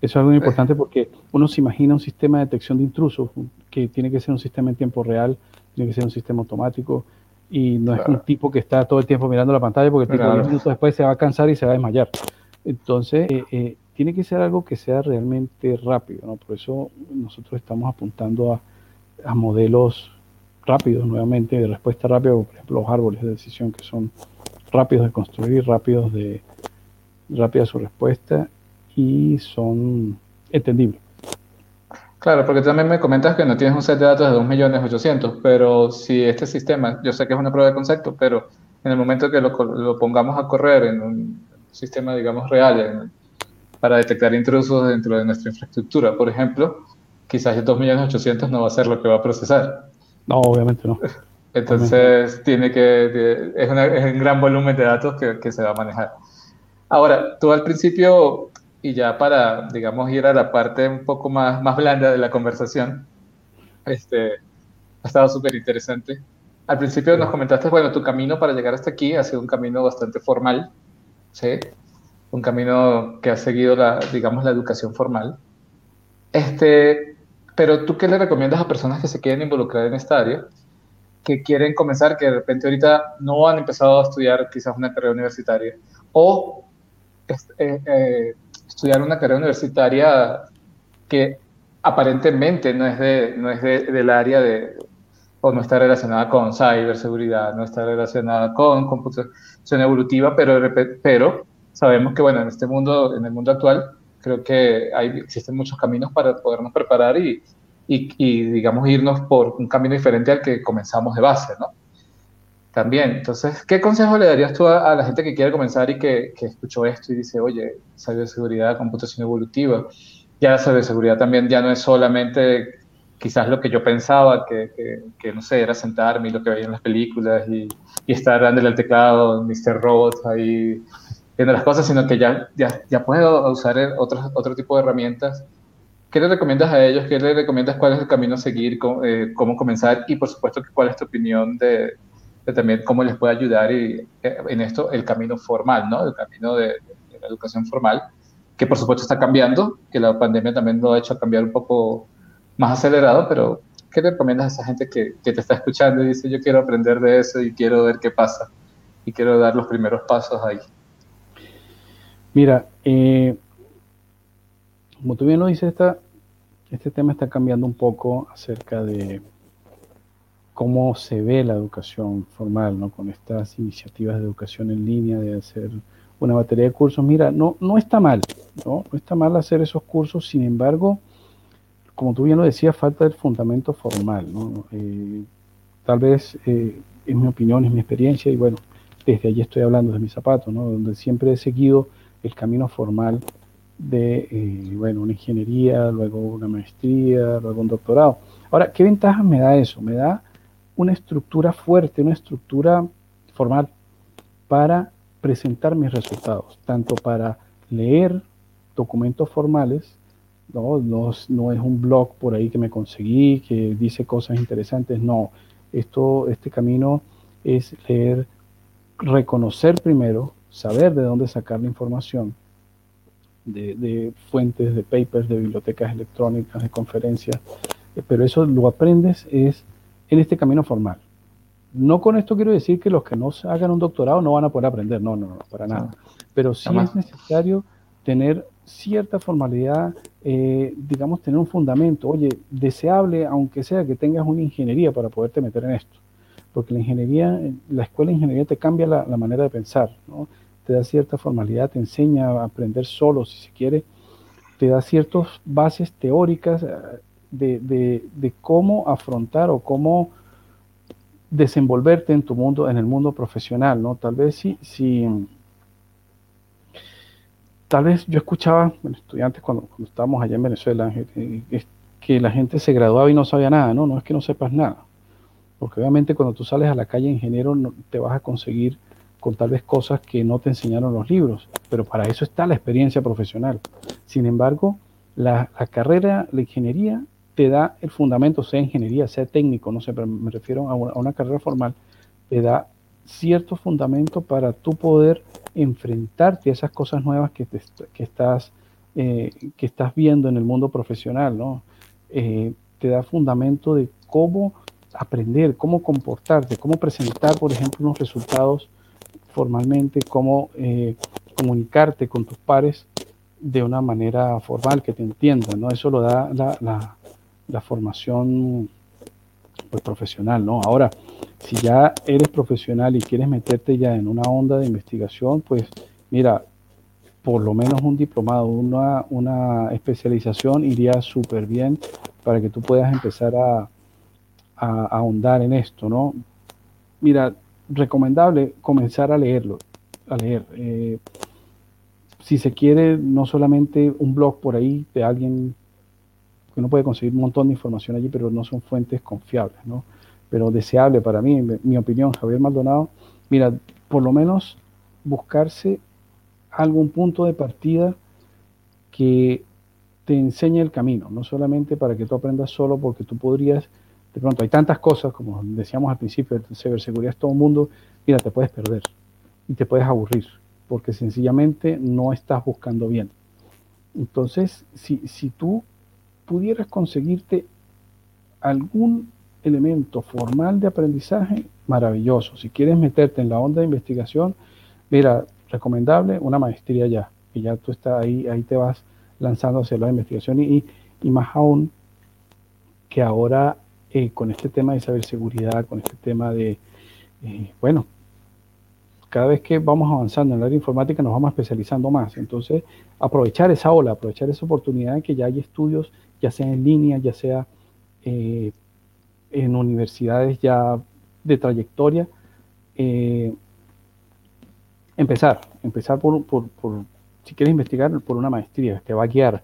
es algo importante porque uno se imagina un sistema de detección de intrusos que tiene que ser un sistema en tiempo real, tiene que ser un sistema automático y no es un tipo que está todo el tiempo mirando la pantalla porque el tipo 10 minutos después se va a cansar y se va a desmayar. Entonces, eh, eh, tiene que ser algo que sea realmente rápido, ¿no? Por eso nosotros estamos apuntando a, modelos rápidos, nuevamente, de respuesta rápida, por ejemplo, los árboles de decisión que son rápidos de construir, rápidos de rápida su respuesta y son entendibles. Claro, porque también me comentas que no tienes un set de datos de 2.800.000, pero si este sistema, yo sé que es una prueba de concepto, pero en el momento que lo, lo pongamos a correr en un sistema, digamos, real, para detectar intrusos dentro de nuestra infraestructura, por ejemplo, quizás el 2.800.000 no va a ser lo que va a procesar. No, obviamente no. Entonces, tiene que, es, es, un gran volumen de datos que, que se va a manejar. Ahora, tú al principio y ya para, digamos, ir a la parte un poco más, más blanda de la conversación, este, ha estado súper interesante. Al principio nos comentaste, bueno, tu camino para llegar hasta aquí ha sido un camino bastante formal, ¿sí? Un camino que ha seguido, la, digamos, la educación formal. Este, pero tú qué le recomiendas a personas que se quieren involucrar en esta área, que quieren comenzar, que de repente ahorita no han empezado a estudiar quizás una carrera universitaria, o eh, eh, estudiar una carrera universitaria que aparentemente no es, de, no es del área de, o no está relacionada con ciberseguridad, no está relacionada con computación evolutiva, pero sabemos que, bueno, en este mundo, en el mundo actual, creo que existen muchos caminos para podernos preparar y, y, digamos, irnos por un camino diferente al que comenzamos de base, ¿no? también. Entonces, ¿qué consejo le darías tú a, la gente que quiere comenzar y que, que, escuchó esto y dice, oye, ciberseguridad, computación evolutiva? Ya la ciberseguridad también ya no es solamente quizás lo que yo pensaba, que, que, no sé, era sentarme y lo que veía en las películas y, y estar dándole al teclado, Mr. Robot ahí viendo las cosas, sino que ya, ya, ya puedo usar otro, otro tipo de herramientas. ¿Qué le recomiendas a ellos? ¿Qué le recomiendas cuál es el camino a seguir? Cómo, eh, cómo comenzar? Y por supuesto, ¿cuál es tu opinión de, también cómo les puede ayudar y, eh, en esto el camino formal, ¿no? El camino de, la educación formal, que por supuesto está cambiando, que la pandemia también lo ha hecho cambiar un poco más acelerado, pero ¿qué le recomiendas a esa gente que, que, te está escuchando y dice yo quiero aprender de eso y quiero ver qué pasa y quiero dar los primeros pasos ahí? Mira, eh, como tú bien lo dices, esta, este tema está cambiando un poco acerca de cómo se ve la educación formal, ¿no? Con estas iniciativas de educación en línea, de hacer una batería de cursos. Mira, no, no está mal, ¿no? No está mal hacer esos cursos, sin embargo, como tú bien lo decías, falta el fundamento formal, ¿no? Eh, tal vez, eh, es mi opinión, es mi experiencia, y bueno, desde allí estoy hablando de mis zapatos, ¿no? Donde siempre he seguido el camino formal de, eh, bueno, una ingeniería, luego una maestría, luego un doctorado. Ahora, ¿qué ventajas me da eso? Me da una estructura fuerte, una estructura formal para presentar mis resultados, tanto para leer documentos formales, no, no, no, es un blog por ahí que me conseguí, que dice cosas interesantes, no, esto, este camino es leer, reconocer primero, saber de dónde sacar la información, de, de fuentes, de papers, de bibliotecas electrónicas, de conferencias, pero eso lo aprendes es en este camino formal. No con esto quiero decir que los que no hagan un doctorado no van a poder aprender, no, no, no, para nada. Pero sí es necesario tener cierta formalidad, eh, digamos, tener un fundamento. Oye, deseable, aunque sea que tengas una ingeniería para poderte meter en esto. Porque la ingeniería, la escuela de ingeniería te cambia la, la manera de pensar, ¿no? Te da cierta formalidad, te enseña a aprender solo, si se quiere, te da ciertas bases teóricas eh, de, de, cómo afrontar o cómo desenvolverte en tu mundo, en el mundo profesional, ¿no? Tal vez si, si tal vez yo escuchaba, bueno, estudiantes cuando, cuando, estábamos allá en Venezuela, eh, que la gente se graduaba y no sabía nada, no, no es que no sepas nada, porque obviamente cuando tú sales a la calle ingeniero no, te vas a conseguir con tal vez cosas que no te enseñaron los libros, pero para eso está la experiencia profesional. Sin embargo, la, carrera, la ingeniería, te da el fundamento, sea ingeniería, sea técnico, no sé, me refiero a una, carrera formal, te da cierto fundamento para tú poder enfrentarte a esas cosas nuevas que, eh, estás viendo en el mundo profesional, ¿no? Eh, te da fundamento de cómo aprender, cómo comportarte, cómo presentar, por ejemplo, unos resultados formalmente, cómo eh, comunicarte con tus pares de una manera formal, que te entiendan, ¿no? Eso lo da la, la, formación pues, profesional, ¿no? Ahora, si ya eres profesional y quieres meterte ya en una onda de investigación, pues mira, por lo menos un diplomado, una, una especialización iría súper bien para que tú puedas empezar a, a, a, ahondar en esto, ¿no? Mira, recomendable comenzar a leerlo, a leer. Eh, si se quiere, no solamente un blog por ahí de alguien que uno puede conseguir un montón de información allí, pero no son fuentes confiables, ¿no? Pero deseable para mí, mi opinión, Javier Maldonado, mira, por lo menos buscarse algún punto de partida que te enseñe el camino, no solamente para que tú aprendas solo, porque tú podrías, de pronto hay tantas cosas, como decíamos al principio, de ciberseguridad es todo el mundo, mira, te puedes perder y te puedes aburrir, porque sencillamente no estás buscando bien. Entonces, si, si tú pudieras conseguirte algún elemento formal de aprendizaje, maravilloso. Si quieres meterte en la onda de investigación, mira, recomendable una maestría ya, y ya tú estás ahí, ahí te vas lanzando hacia la investigación y, y más aún que ahora eh, con este tema de ciberseguridad, con este tema de, eh, bueno, cada vez que vamos avanzando en el área informática nos vamos especializando más. Entonces, aprovechar esa ola, aprovechar esa oportunidad de que ya hay estudios ya sea en línea, ya sea eh, en universidades ya de trayectoria. Empezar, empezar por, por, por, si quieres investigar, por una maestría, te va a guiar.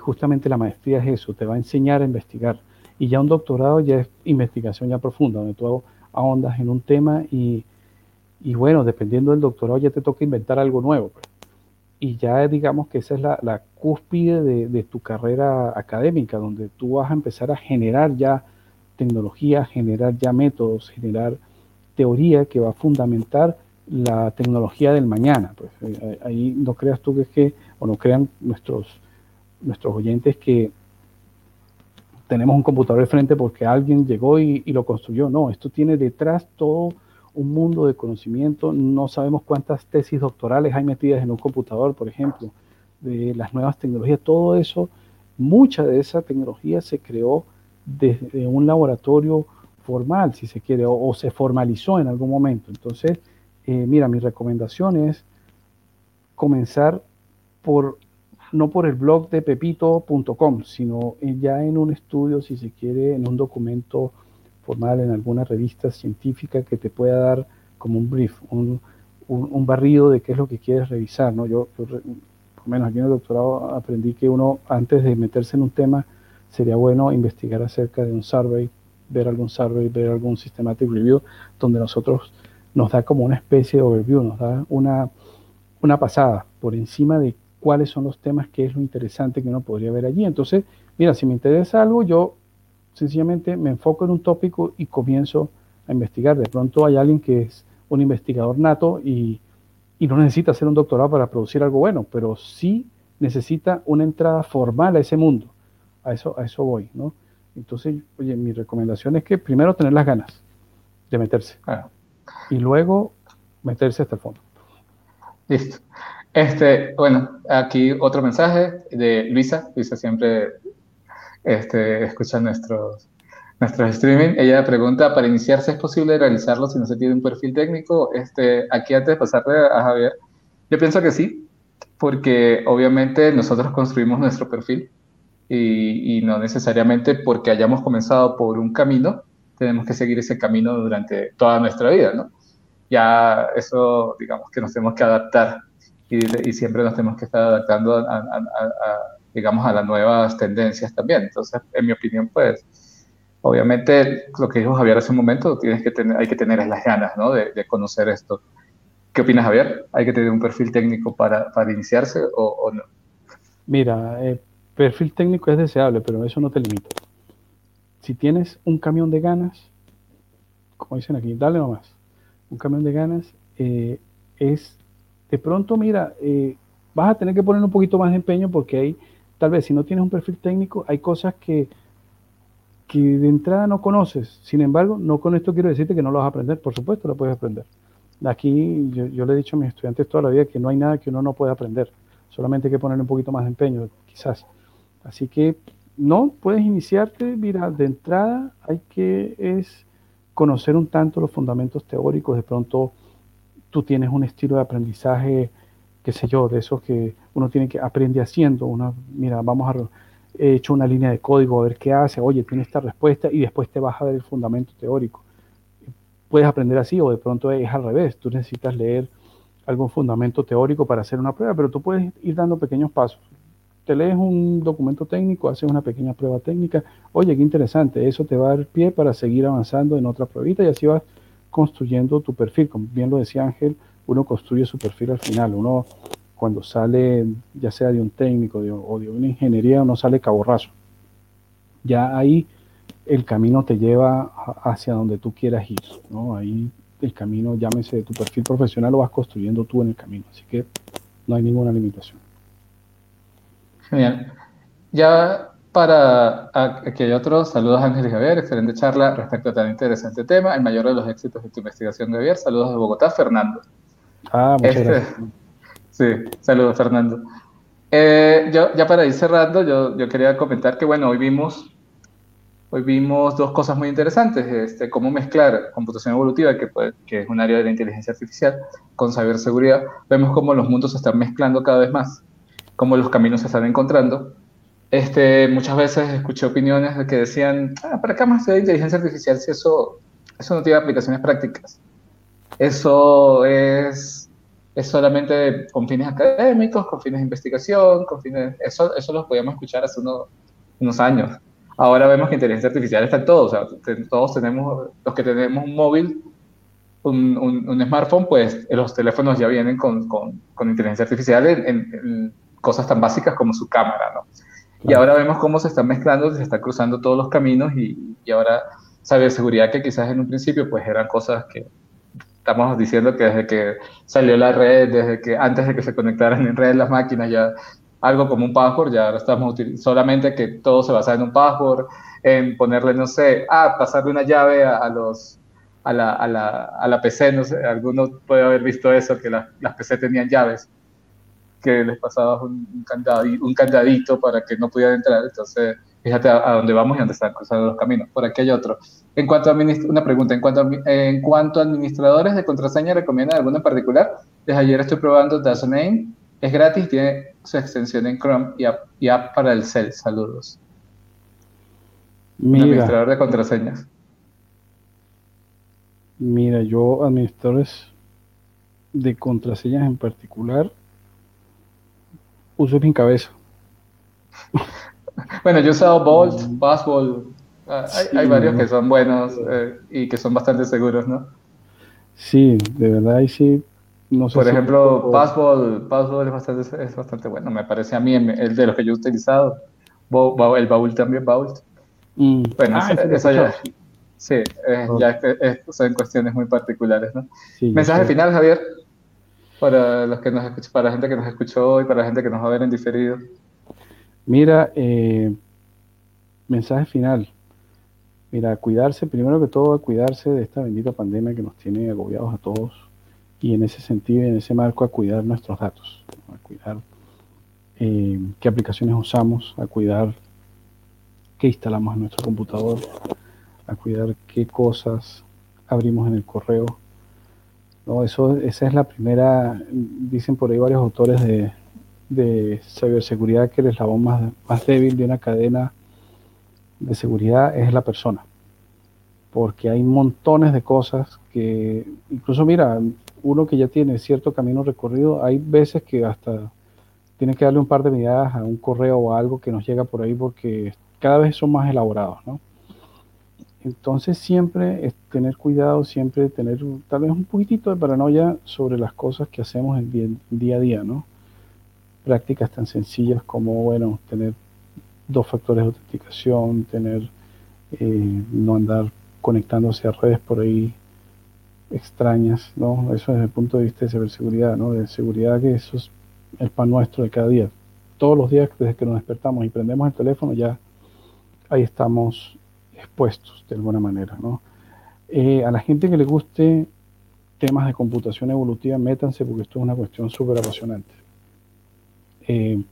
Justamente la maestría es eso, te va a enseñar a investigar. Y ya un doctorado ya es investigación ya profunda, donde tú ahondas en un tema y, y bueno, dependiendo del doctorado ya te toca inventar algo nuevo. Pues y ya digamos que esa es la, la cúspide de, de, tu carrera académica, donde tú vas a empezar a generar ya tecnología, generar ya métodos, generar teoría que va a fundamentar la tecnología del mañana. Pues eh, ahí no creas tú que es que, o no crean nuestros, nuestros oyentes que tenemos un computador de frente porque alguien llegó y, y lo construyó. No, esto tiene detrás todo un mundo de conocimiento. No sabemos cuántas tesis doctorales hay metidas en un computador, por ejemplo, de las nuevas tecnologías. Todo eso mucha de esa tecnología se creó desde un laboratorio formal, si se quiere, o, se formalizó en algún momento. Entonces, eh, mira, mi recomendación es comenzar por, no por el blog de pepito.com, sino ya en un estudio, si se quiere, en un documento formal, en alguna revista científica que te pueda dar como un brief, un, un, barrido de qué es lo que quieres revisar. ¿no? Yo, por lo menos aquí en el doctorado aprendí que uno, antes de meterse en un tema, sería bueno investigar acerca de un survey, ver algún survey, ver algún systematic review, donde nosotros nos da como una especie de overview, nos da una, una pasada por encima de cuáles son los temas, qué es lo interesante que uno podría ver allí. Entonces, mira, si me interesa algo, yo sencillamente me enfoco en un tópico y comienzo a investigar. De pronto hay alguien que es un investigador nato y, no necesita hacer un doctorado para producir algo bueno, pero sí necesita una entrada formal a ese mundo. A eso, a eso voy, ¿no? Entonces, oye, mi recomendación es que primero tener las ganas de meterse. Y luego meterse hasta el fondo. Listo. Este, bueno, aquí otro mensaje de Luisa. Luisa siempre este, escucha nuestros, nuestro streaming. Ella pregunta, ¿para iniciarse es posible realizarlo si no se tiene un perfil técnico? Este, aquí antes de pasarle a Javier, yo pienso que sí, porque obviamente nosotros construimos nuestro perfil y, no necesariamente porque hayamos comenzado por un camino, tenemos que seguir ese camino durante toda nuestra vida, ¿no? Ya eso, digamos que nos tenemos que adaptar y, siempre nos tenemos que estar adaptando a, digamos, a las nuevas tendencias también. Entonces, en mi opinión, pues, obviamente, lo que dijo Javier hace un momento, tienes que tener, hay que tener las ganas, ¿no? De, conocer esto. ¿Qué opinas, Javier? ¿Hay que tener un perfil técnico para, para iniciarse o, no? Mira, el perfil técnico es deseable, pero eso no te limita. Si tienes un camión de ganas, como dicen aquí, dale nomás. Un camión de ganas eh, es, de pronto, mira, eh, vas a tener que poner un poquito más de empeño porque hay tal vez si no tienes un perfil técnico, hay cosas que, que de entrada no conoces. Sin embargo, no con esto quiero decirte que no lo vas a aprender, por supuesto lo puedes aprender. Aquí yo, le he dicho a mis estudiantes toda la vida que no hay nada que uno no pueda aprender, solamente hay que poner un poquito más de empeño, quizás. Así que no, puedes iniciarte, mira, de entrada hay que es conocer un tanto los fundamentos teóricos, de pronto tú tienes un estilo de aprendizaje qué sé yo, de esos que uno tiene que aprender haciendo. Una, mira, vamos a he hecho una línea de código a ver qué hace, oye, tiene esta respuesta y después te vas a ver el fundamento teórico. Puedes aprender así o de pronto es al revés, tú necesitas leer algún fundamento teórico para hacer una prueba, pero tú puedes ir dando pequeños pasos. Te lees un documento técnico, haces una pequeña prueba técnica, oye, qué interesante, eso te va a dar pie para seguir avanzando en otra pruebita y así vas construyendo tu perfil, como bien lo decía Ángel, uno construye su perfil al final. Uno, cuando sale, ya sea de un técnico o de una ingeniería, uno sale caborrazo. Ya ahí el camino te lleva hacia donde tú quieras ir. ¿no? Ahí el camino, llámese tu perfil profesional, lo vas construyendo tú en el camino. Así que no hay ninguna limitación. Genial. Ya para que hay otros, saludos Ángel Javier, excelente charla respecto a tan interesante tema, el mayor de los éxitos de tu investigación, Javier. Saludos de Bogotá, Fernando. Ah, muchas este, gracias. Sí, saludos Fernando. Eh, yo, ya para ir cerrando, yo, yo, quería comentar que, bueno, hoy vimos, hoy vimos dos cosas muy interesantes, este, cómo mezclar computación evolutiva, que, que es un área de la inteligencia artificial, con ciberseguridad. Vemos cómo los mundos se están mezclando cada vez más, cómo los caminos se están encontrando. Este, muchas veces escuché opiniones que decían, ah, ¿para qué más de inteligencia artificial si eso, eso no tiene aplicaciones prácticas? Eso es, es solamente con fines académicos, con fines de investigación, con fines... Eso, eso lo podíamos escuchar hace unos, unos años. Ahora vemos que inteligencia artificial está en todo. O sea, todos tenemos, los que tenemos un móvil, un, un, smartphone, pues los teléfonos ya vienen con, con, con inteligencia artificial en, cosas tan básicas como su cámara, ¿no? Y ahora vemos cómo se están mezclando, se están cruzando todos los caminos y, y ahora seguridad que quizás en un principio pues eran cosas que estamos diciendo que desde que salió la red, desde que antes de que se conectaran en red las máquinas, ya algo como un password, ya ahora estamos solamente que todo se basa en un password, en ponerle, no sé, ah, pasarle una llave a, los, a la, a, la, a la, PC, no sé, alguno puede haber visto eso, que las PC tenían llaves. Que les pasabas un, un candadito para que no pudieran entrar. Entonces, fíjate a, dónde vamos y dónde están cruzando los caminos. Por aquí hay otro. En cuanto a una pregunta, en cuanto a, en cuanto a administradores de contraseña, ¿recomiendan alguna en particular? Desde ayer estoy probando Name. Es gratis, tiene su extensión en Chrome y app, para el cel. Saludos. Mira, administrador de contraseñas. Mira, yo administradores de contraseñas en particular uso mi cabeza. Bueno, yo he usado Bolt, mm. Password. Ah, hay, varios que son buenos eh, y que son bastante seguros, ¿no? Sí, de verdad, y sí. No sé Por ejemplo, Password, Password es, bastante, es bastante bueno, me parece a mí, el de los que yo he utilizado. El Baúl también, Baúl. Mm. Bueno, ah, eso, ya, sí, eh, ya son cuestiones muy particulares, ¿no? Mensaje final, Javier, para los que nos para la gente que nos escuchó hoy, para la gente que nos va a ver en diferido. Mira, eh, mensaje final. Mira, cuidarse, primero que todo, cuidarse de esta bendita pandemia que nos tiene agobiados a todos y en ese sentido, en ese marco, a cuidar nuestros datos, a cuidar eh, qué aplicaciones usamos, a cuidar qué instalamos en nuestro computador, a cuidar qué cosas abrimos en el correo. No, eso, esa es la primera, dicen por ahí varios autores de, de ciberseguridad que el eslabón más, más débil de una cadena de seguridad es la persona. Porque hay montones de cosas que, incluso mira, uno que ya tiene cierto camino recorrido, hay veces que hasta tiene que darle un par de miradas a un correo o algo que nos llega por ahí porque cada vez son más elaborados, ¿no? Entonces siempre es tener cuidado, siempre tener tal vez un poquitito de paranoia sobre las cosas que hacemos en día a día, ¿no? prácticas tan sencillas como, bueno, tener dos factores de autenticación, tener, eh, no andar conectándose a redes por ahí extrañas, ¿no? Eso desde el punto de vista de ciberseguridad, ¿no? De seguridad que eso es el pan nuestro de cada día. Todos los días desde que nos despertamos y prendemos el teléfono ya ahí estamos expuestos de alguna manera, ¿no? Eh, a la gente que le guste temas de computación evolutiva, métanse porque esto es una cuestión súper apasionante. Eh,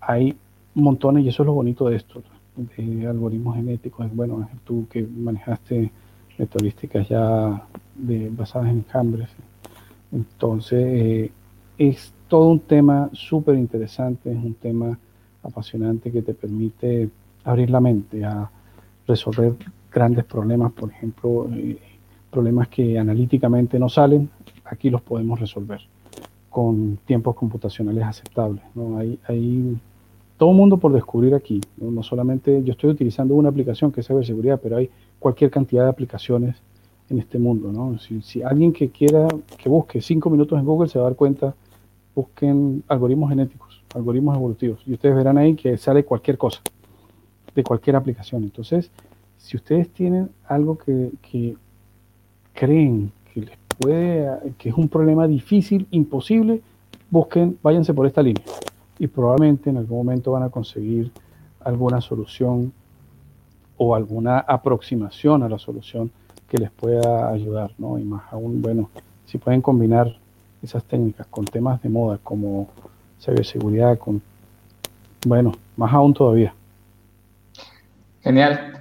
hay montones, y eso es lo bonito de esto, de algoritmos genéticos. Bueno, tú que manejaste metodísticas ya de, basadas en enjambres. Entonces, eh, es todo un tema súper interesante, es un tema apasionante que te permite abrir la mente a resolver grandes problemas, por ejemplo, eh, problemas que analíticamente no salen, aquí los podemos resolver con tiempos computacionales aceptables. ¿no? Hay, hay todo un mundo por descubrir aquí. ¿no? solamente yo estoy utilizando una aplicación que es ciberseguridad, pero hay cualquier cantidad de aplicaciones en este mundo. ¿no? Si, si, alguien que quiera que busque cinco minutos en Google se va a dar cuenta, busquen algoritmos genéticos, algoritmos evolutivos, y ustedes verán ahí que sale cualquier cosa, de cualquier aplicación. Entonces, si ustedes tienen algo que, creen que les puede, que es un problema difícil, imposible, busquen, váyanse por esta línea y probablemente en algún momento van a conseguir alguna solución o alguna aproximación a la solución que les pueda ayudar, ¿no? Y más aún, bueno, si pueden combinar esas técnicas con temas de moda como ciberseguridad, con, bueno, más aún todavía. Genial.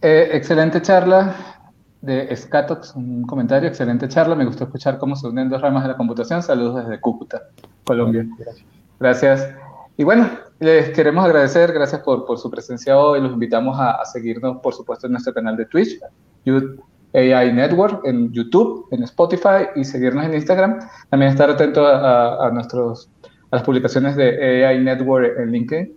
Eh, excelente charla de Scatox, un comentario, excelente charla. Me gustó escuchar cómo se unen dos ramas de la computación. Saludos desde Cúcuta, Colombia. Gracias. Gracias. Y bueno, les queremos agradecer, gracias por, por su presencia hoy. Los invitamos a, seguirnos, por supuesto, en nuestro canal de Twitch, AI Network, en YouTube, en Spotify y seguirnos en Instagram. También estar atento a, a, nuestros, a las publicaciones de AI Network en LinkedIn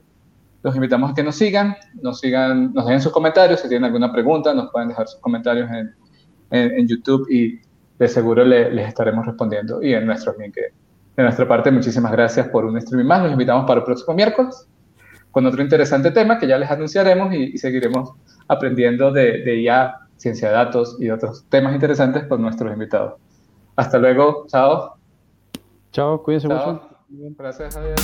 los invitamos a que nos sigan, nos sigan, nos dejen sus comentarios, si tienen alguna pregunta, nos pueden dejar sus comentarios en, en, YouTube y de seguro les estaremos respondiendo y en nuestro LinkedIn. De nuestra parte, muchísimas gracias por un streaming más. Los invitamos para el próximo miércoles con otro interesante tema que ya les anunciaremos y, seguiremos aprendiendo de, de IA, ciencia de datos y otros temas interesantes con nuestros invitados. Hasta luego, chao. Chao, cuídense mucho. Gracias, Javier.